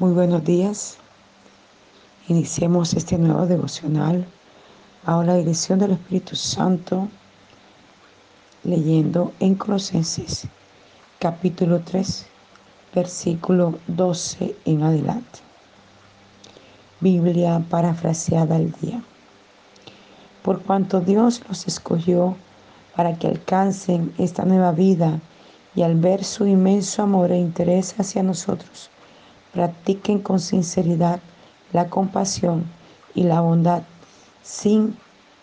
Muy buenos días. Iniciemos este nuevo devocional bajo la dirección del Espíritu Santo, leyendo en Colosenses capítulo 3, versículo 12 en adelante. Biblia parafraseada al día. Por cuanto Dios los escogió para que alcancen esta nueva vida y al ver su inmenso amor e interés hacia nosotros, practiquen con sinceridad la compasión y la bondad, sin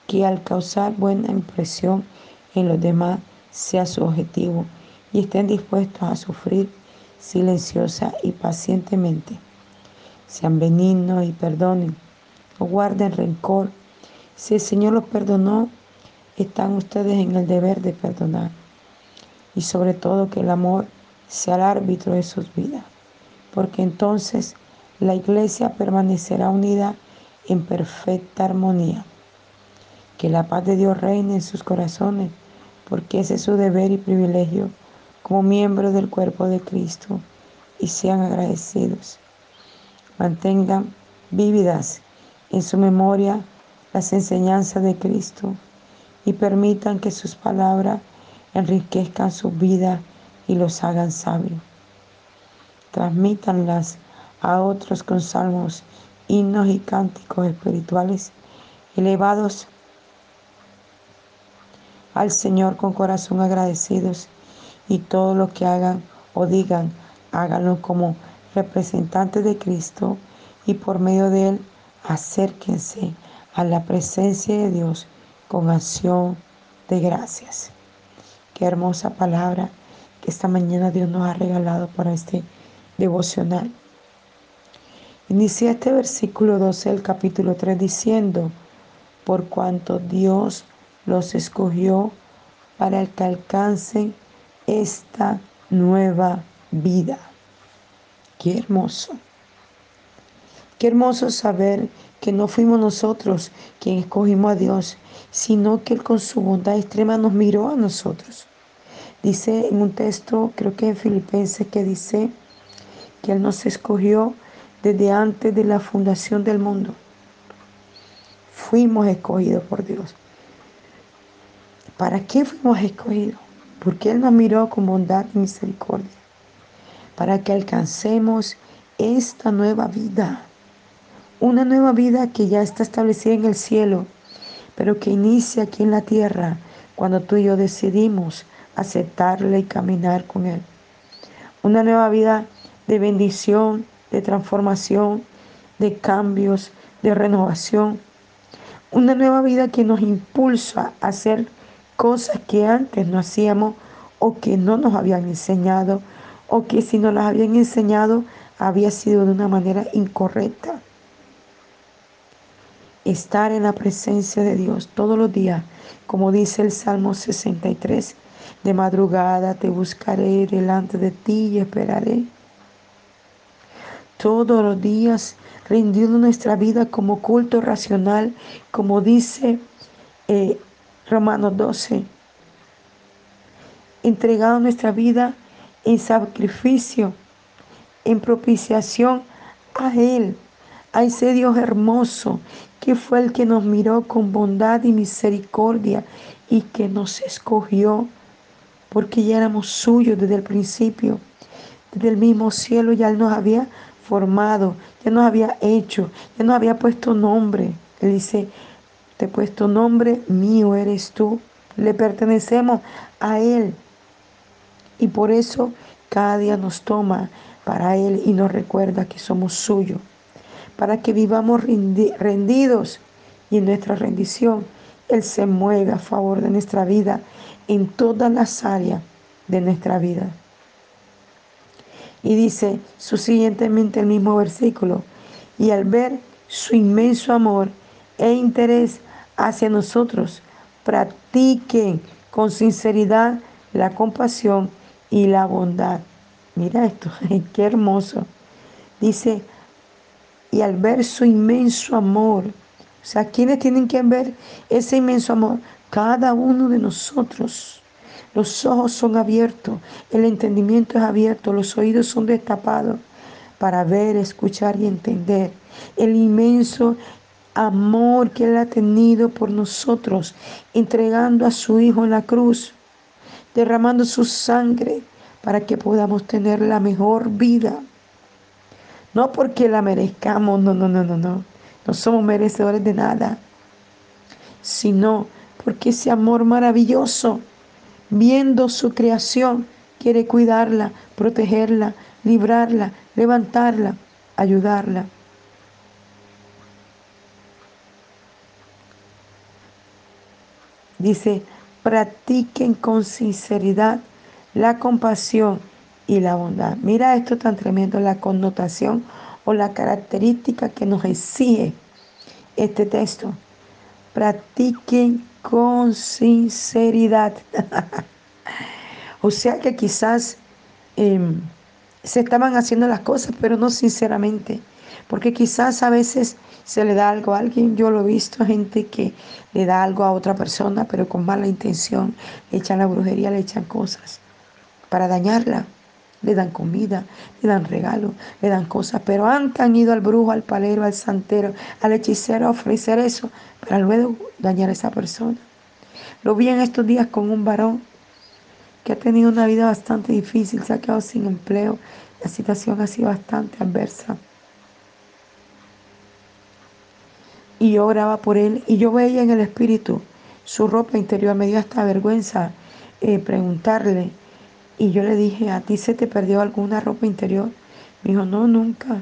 que al causar buena impresión en los demás sea su objetivo y estén dispuestos a sufrir silenciosa y pacientemente. Sean benignos y perdonen, no guarden rencor. Si el Señor los perdonó, están ustedes en el deber de perdonar. Y sobre todo que el amor sea el árbitro de sus vidas porque entonces la iglesia permanecerá unida en perfecta armonía. Que la paz de Dios reine en sus corazones, porque ese es su deber y privilegio como miembros del cuerpo de Cristo, y sean agradecidos. Mantengan vívidas en su memoria las enseñanzas de Cristo y permitan que sus palabras enriquezcan su vida y los hagan sabios transmítanlas a otros con salmos, himnos y cánticos espirituales elevados al Señor con corazón agradecidos y todo lo que hagan o digan, háganlo como representantes de Cristo y por medio de Él acérquense a la presencia de Dios con acción de gracias. Qué hermosa palabra que esta mañana Dios nos ha regalado para este devocional. Inicia este versículo 12 del capítulo 3 diciendo, por cuanto Dios los escogió para que alcancen esta nueva vida. Qué hermoso. Qué hermoso saber que no fuimos nosotros quienes escogimos a Dios, sino que Él con su bondad extrema nos miró a nosotros. Dice en un texto, creo que en Filipenses, que dice, que Él nos escogió desde antes de la fundación del mundo. Fuimos escogidos por Dios. ¿Para qué fuimos escogidos? Porque Él nos miró con bondad y misericordia. Para que alcancemos esta nueva vida. Una nueva vida que ya está establecida en el cielo, pero que inicia aquí en la tierra cuando tú y yo decidimos aceptarle y caminar con Él. Una nueva vida de bendición, de transformación, de cambios, de renovación. Una nueva vida que nos impulsa a hacer cosas que antes no hacíamos o que no nos habían enseñado o que si nos las habían enseñado había sido de una manera incorrecta. Estar en la presencia de Dios todos los días, como dice el Salmo 63, de madrugada te buscaré delante de ti y esperaré todos los días, rindiendo nuestra vida como culto racional, como dice eh, Romanos 12, entregando nuestra vida en sacrificio, en propiciación a Él, a ese Dios hermoso, que fue el que nos miró con bondad y misericordia y que nos escogió, porque ya éramos suyos desde el principio, desde el mismo cielo ya Él nos había formado, ya nos había hecho, ya nos había puesto nombre. Él dice, te he puesto nombre, mío eres tú. Le pertenecemos a Él. Y por eso cada día nos toma para Él y nos recuerda que somos suyos. Para que vivamos rendidos y en nuestra rendición Él se mueve a favor de nuestra vida en todas las áreas de nuestra vida. Y dice subsiguientemente el mismo versículo, y al ver su inmenso amor e interés hacia nosotros, practiquen con sinceridad la compasión y la bondad. Mira esto, qué hermoso. Dice, y al ver su inmenso amor, o sea, ¿quiénes tienen que ver ese inmenso amor? Cada uno de nosotros. Los ojos son abiertos, el entendimiento es abierto, los oídos son destapados para ver, escuchar y entender el inmenso amor que Él ha tenido por nosotros, entregando a su Hijo en la cruz, derramando su sangre para que podamos tener la mejor vida. No porque la merezcamos, no, no, no, no, no. No somos merecedores de nada, sino porque ese amor maravilloso, viendo su creación, quiere cuidarla, protegerla, librarla, levantarla, ayudarla. Dice, practiquen con sinceridad la compasión y la bondad. Mira esto tan tremendo, la connotación o la característica que nos exige este texto. Practiquen con sinceridad. o sea que quizás em, se estaban haciendo las cosas, pero no sinceramente. Porque quizás a veces se le da algo a alguien. Yo lo he visto, gente que le da algo a otra persona, pero con mala intención. Le echan la brujería, le echan cosas para dañarla. Le dan comida, le dan regalos, le dan cosas. Pero antes han ido al brujo, al palero, al santero, al hechicero a ofrecer eso para luego dañar a esa persona. Lo vi en estos días con un varón que ha tenido una vida bastante difícil, se ha quedado sin empleo. La situación ha sido bastante adversa. y yo oraba por él y yo veía en el espíritu su ropa interior. Me dio hasta vergüenza eh, preguntarle y yo le dije, ¿a ti se te perdió alguna ropa interior? Me dijo, no, nunca.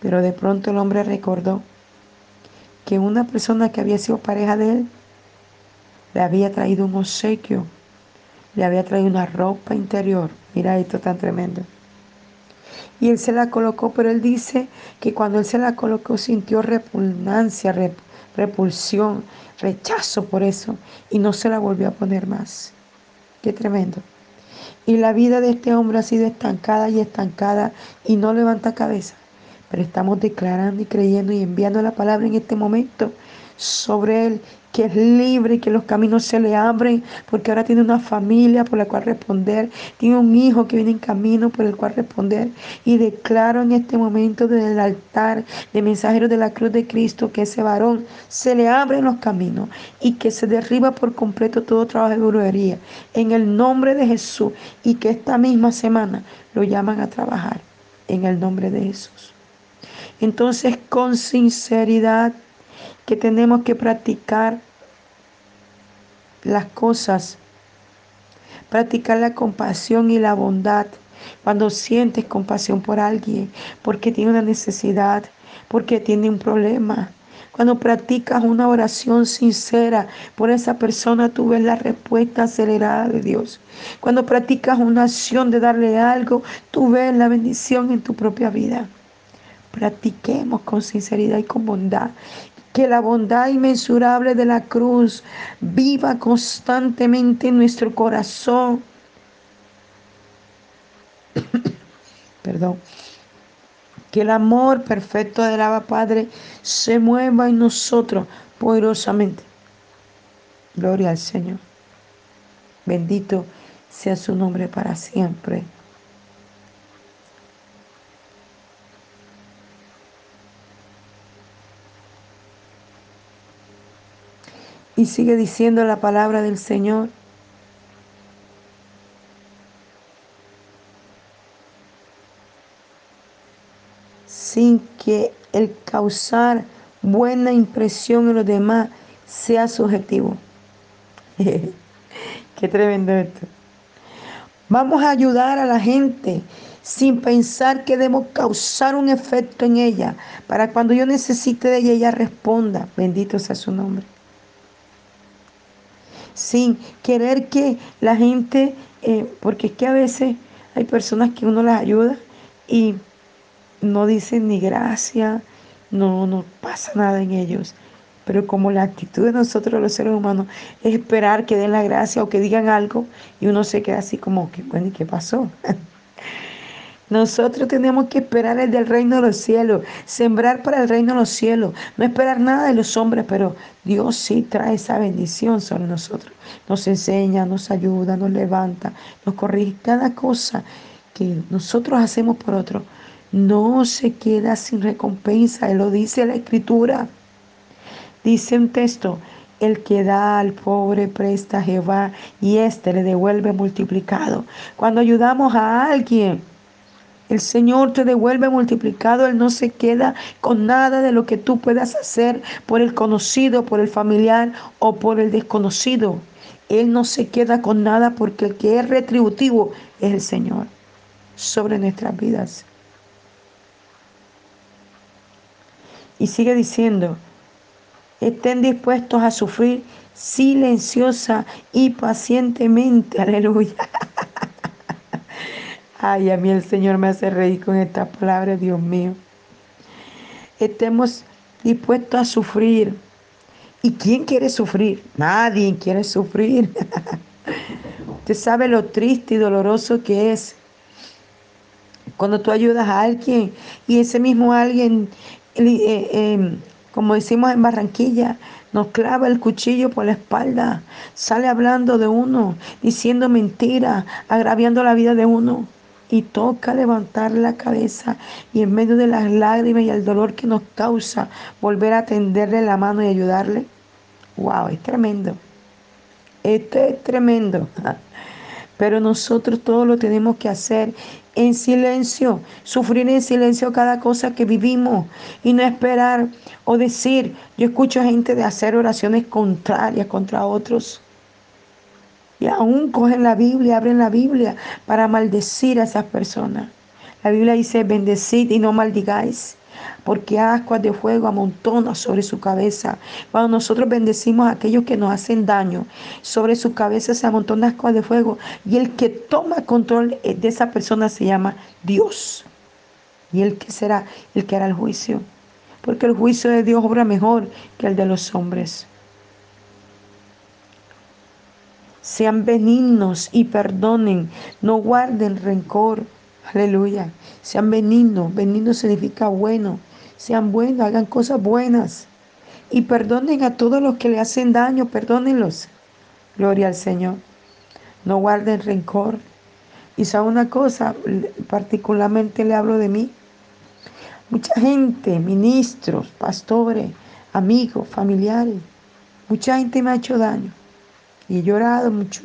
Pero de pronto el hombre recordó que una persona que había sido pareja de él le había traído un obsequio, le había traído una ropa interior. Mira esto tan tremendo y él se la colocó, pero él dice que cuando él se la colocó sintió repugnancia, repulsión, rechazo por eso y no se la volvió a poner más. Qué tremendo. Y la vida de este hombre ha sido estancada y estancada y no levanta cabeza. Pero estamos declarando y creyendo y enviando la palabra en este momento sobre él que es libre, que los caminos se le abren, porque ahora tiene una familia por la cual responder, tiene un hijo que viene en camino por el cual responder. Y declaro en este momento desde el altar de mensajeros de la cruz de Cristo que ese varón se le abren los caminos y que se derriba por completo todo trabajo de brujería en el nombre de Jesús y que esta misma semana lo llaman a trabajar en el nombre de Jesús. Entonces, con sinceridad, que tenemos que practicar las cosas, practicar la compasión y la bondad. Cuando sientes compasión por alguien, porque tiene una necesidad, porque tiene un problema. Cuando practicas una oración sincera por esa persona, tú ves la respuesta acelerada de Dios. Cuando practicas una acción de darle algo, tú ves la bendición en tu propia vida. Practiquemos con sinceridad y con bondad que la bondad inmensurable de la cruz viva constantemente en nuestro corazón. Perdón. Que el amor perfecto del Abba Padre se mueva en nosotros poderosamente. Gloria al Señor. Bendito sea su nombre para siempre. Y sigue diciendo la palabra del Señor. Sin que el causar buena impresión en los demás sea subjetivo. Qué tremendo esto. Vamos a ayudar a la gente sin pensar que debemos causar un efecto en ella para cuando yo necesite de ella, ella responda. Bendito sea su nombre sin querer que la gente, eh, porque es que a veces hay personas que uno las ayuda y no dicen ni gracias, no, no pasa nada en ellos. Pero como la actitud de nosotros los seres humanos es esperar que den la gracia o que digan algo y uno se queda así como que, bueno, ¿y qué pasó? Nosotros tenemos que esperar el del reino de los cielos, sembrar para el reino de los cielos, no esperar nada de los hombres, pero Dios sí trae esa bendición sobre nosotros. Nos enseña, nos ayuda, nos levanta, nos corrige cada cosa que nosotros hacemos por otro. no se queda sin recompensa, lo dice la escritura. Dice un texto, el que da al pobre presta a Jehová y éste le devuelve multiplicado. Cuando ayudamos a alguien, el Señor te devuelve multiplicado. Él no se queda con nada de lo que tú puedas hacer por el conocido, por el familiar o por el desconocido. Él no se queda con nada porque el que es retributivo es el Señor sobre nuestras vidas. Y sigue diciendo, estén dispuestos a sufrir silenciosa y pacientemente. Aleluya. Ay, a mí el Señor me hace reír con esta palabra, Dios mío. Estemos dispuestos a sufrir. ¿Y quién quiere sufrir? Nadie quiere sufrir. Usted sabe lo triste y doloroso que es cuando tú ayudas a alguien y ese mismo alguien eh, em, como decimos en Barranquilla, nos clava el cuchillo por la espalda, sale hablando de uno, diciendo mentiras, agraviando la vida de uno. Y toca levantar la cabeza y en medio de las lágrimas y el dolor que nos causa, volver a tenderle la mano y ayudarle. ¡Wow! Es tremendo. Esto es tremendo. Pero nosotros todo lo tenemos que hacer en silencio, sufrir en silencio cada cosa que vivimos y no esperar o decir, yo escucho gente de hacer oraciones contrarias contra otros. Y aún cogen la Biblia, abren la Biblia para maldecir a esas personas. La Biblia dice, bendecid y no maldigáis porque ascuas de fuego amontona sobre su cabeza. Cuando nosotros bendecimos a aquellos que nos hacen daño, sobre su cabeza se amontona ascuas de fuego. Y el que toma control de esa persona se llama Dios. Y el que será el que hará el juicio. Porque el juicio de Dios obra mejor que el de los hombres. Sean benignos y perdonen, no guarden rencor Aleluya. Sean benignos. Benigno significa bueno. Sean buenos, hagan cosas buenas. Y perdonen a todos los que le hacen daño, perdónenlos. Gloria al Señor. No guarden rencor. Y sabe una cosa, particularmente le hablo de mí. Mucha gente, ministros, pastores, amigos, familiares, mucha gente me ha hecho daño. Y he llorado mucho.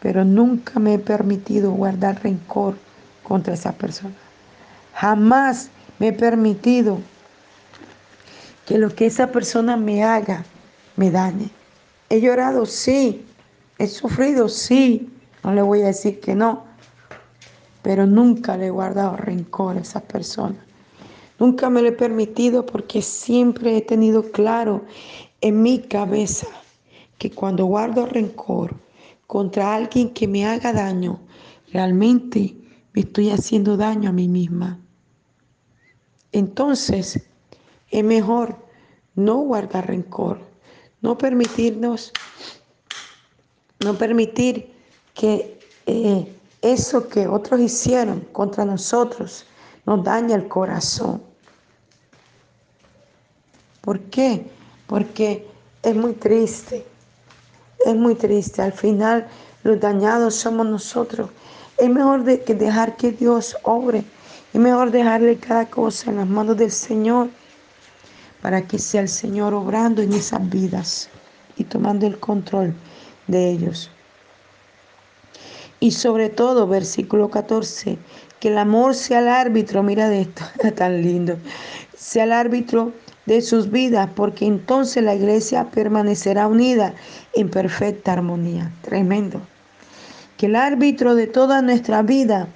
Pero nunca me he permitido guardar rencor contra esa persona. Jamás me he permitido que lo que esa persona me haga me dañe. He llorado, sí. He sufrido, sí. No le voy a decir que no. Pero nunca le he guardado rencor a esa persona. Nunca me lo he permitido porque siempre he tenido claro en mi cabeza que cuando guardo rencor contra alguien que me haga daño, realmente estoy haciendo daño a mí misma. Entonces, es mejor no guardar rencor, no permitirnos, no permitir que eh, eso que otros hicieron contra nosotros nos dañe el corazón. ¿Por qué? Porque es muy triste, es muy triste. Al final los dañados somos nosotros es mejor que dejar que Dios obre. Es mejor dejarle cada cosa en las manos del Señor para que sea el Señor obrando en esas vidas y tomando el control de ellos. Y sobre todo, versículo 14, que el amor sea el árbitro, mira de esto, tan lindo, sea el árbitro de sus vidas, porque entonces la iglesia permanecerá unida en perfecta armonía. Tremendo que el árbitro de toda nuestra vida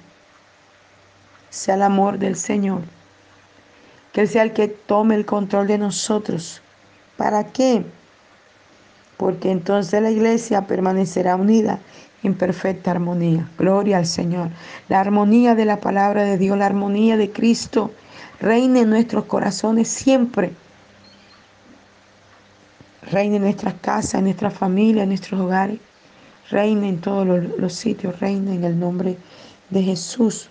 sea el amor del Señor. Que Él sea el que tome el control de nosotros. ¿Para qué? Porque entonces la iglesia permanecerá unida en perfecta armonía. Gloria al Señor. La armonía de la palabra de Dios, la armonía de Cristo, reine en nuestros corazones siempre. Reine en nuestras casas, en nuestra familia, en nuestros hogares reina en todos los, sitios, reina en el nombre de Jesús.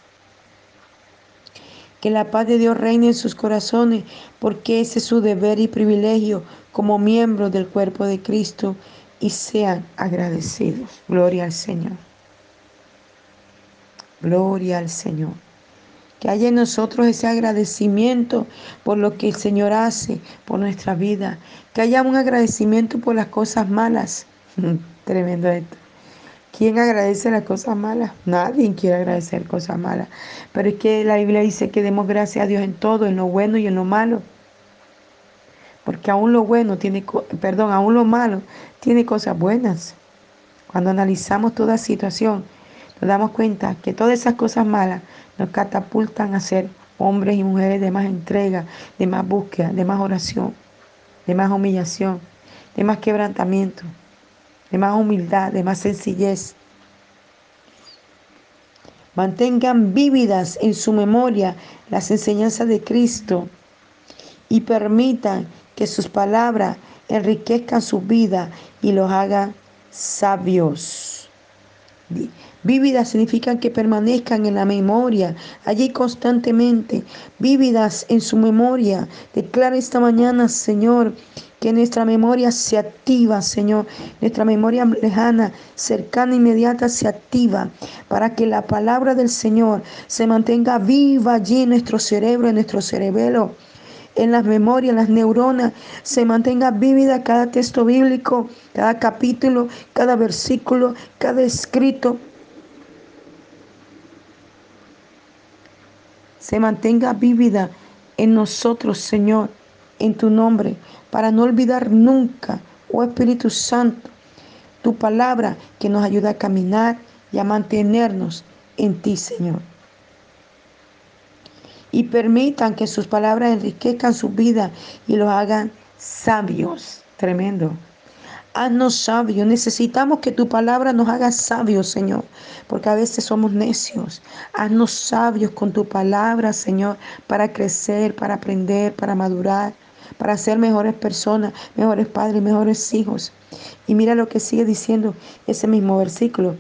Que la paz de Dios reine en sus corazones, porque ese es su deber y privilegio como miembros del cuerpo de Cristo y sean agradecidos. Gloria al Señor. Gloria al Señor. Que haya en nosotros ese agradecimiento por lo que el Señor hace por nuestra vida, que haya un agradecimiento por las cosas malas. Tremendo esto. ¿Quién agradece las cosas malas? Nadie quiere agradecer cosas malas. Pero es que la Biblia dice que demos gracias a Dios en todo, en lo bueno y en lo malo. Porque aún lo bueno tiene, perdón, aún lo malo tiene cosas buenas. Cuando analizamos toda situación, nos damos cuenta que todas esas cosas malas nos catapultan a ser hombres y mujeres de más entrega, de más búsqueda, de más oración, de más humillación, de más quebrantamiento, de más humildad, de más sencillez. Mantengan vívidas en su memoria las enseñanzas de Cristo y permitan que sus palabras enriquezcan su vida y los hagan sabios. Vívidas significan que permanezcan en la memoria, allí constantemente, vívidas en su memoria. Declara esta mañana, Señor, que nuestra memoria se activa, Señor, nuestra memoria lejana, cercana, inmediata se activa, para que la palabra del Señor se mantenga viva allí en nuestro cerebro, en nuestro cerebelo en las memorias, en las neuronas, se mantenga vívida cada texto bíblico, cada capítulo, cada versículo, cada escrito. Se mantenga vívida en nosotros, Señor, en tu nombre, para no olvidar nunca, oh Espíritu Santo, tu palabra que nos ayuda a caminar y a mantenernos en ti, Señor y permitan que sus palabras enriquezcan su vida y los hagan sabios. Tremendo. Haznos sabios. Necesitamos que tu palabra nos haga sabios, Señor, porque a veces somos necios. Haznos sabios con tu palabra, Señor, para crecer, para aprender, para madurar, para ser mejores personas, mejores padres, mejores hijos. Y mira lo que sigue diciendo ese mismo versículo.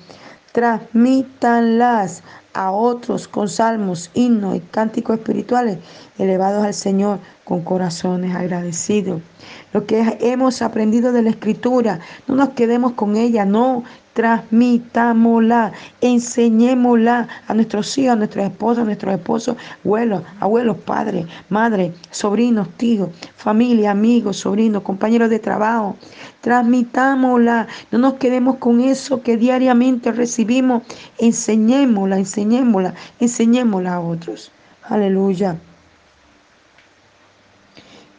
Transmítanlas a otros con salmos, himnos y cánticos espirituales elevados al Señor con corazones agradecidos. Lo que hemos aprendido de la Escritura, no nos quedemos con ella, no, transmitámosla, enseñémosla a nuestros hijos, a nuestros esposos, a nuestros esposos, abuelos, abuelos, padres, madres, sobrinos, tíos, familia, amigos, sobrinos, compañeros de trabajo. Transmitámosla, no nos quedemos con eso que diariamente recibimos, enseñémosla, enseñémosla, enseñémosla a otros. Aleluya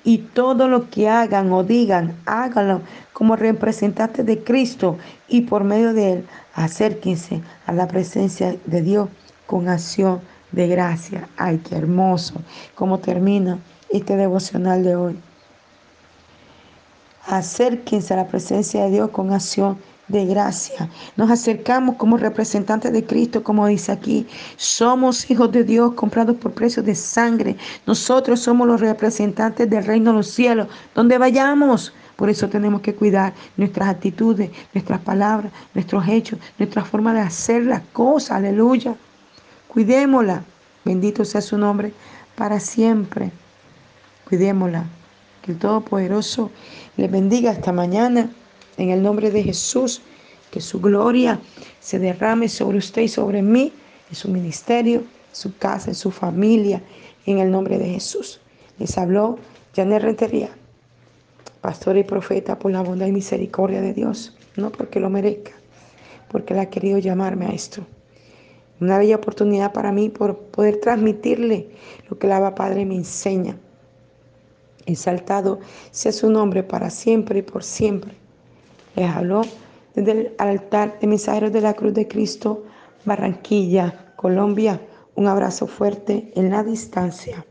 y todo lo que hagan o digan, háganlo como representantes de Cristo y por medio de Él, acérquense a la presencia de Dios con acción de gracia. Ay, qué hermoso, cómo termina este devocional de hoy. Acérquense a la presencia de Dios con acción de gracia. Nos acercamos como representantes de Cristo, como dice aquí. Somos hijos de Dios comprados por precios de sangre. Nosotros somos los representantes del reino de los cielos, donde vayamos. Por eso tenemos que cuidar nuestras actitudes, nuestras palabras, nuestros hechos, nuestra forma de hacer las cosas. Aleluya. Cuidémosla. Bendito sea su nombre para siempre. Cuidémosla. Que el Todopoderoso le bendiga esta mañana. En el nombre de Jesús, que su gloria se derrame sobre usted y sobre mí, en su ministerio, su casa, en su familia, en el nombre de Jesús. Les habló Janet Rentería, pastor y profeta por la bondad y misericordia de Dios, no porque lo merezca, porque Él ha querido llamarme a esto. Una bella oportunidad para mí por poder transmitirle lo que el Abba Padre me enseña. Exaltado sea su nombre para siempre y por siempre. Les habló desde el altar de mensajeros de la Cruz de Cristo, Barranquilla, Colombia. Un abrazo fuerte en la distancia.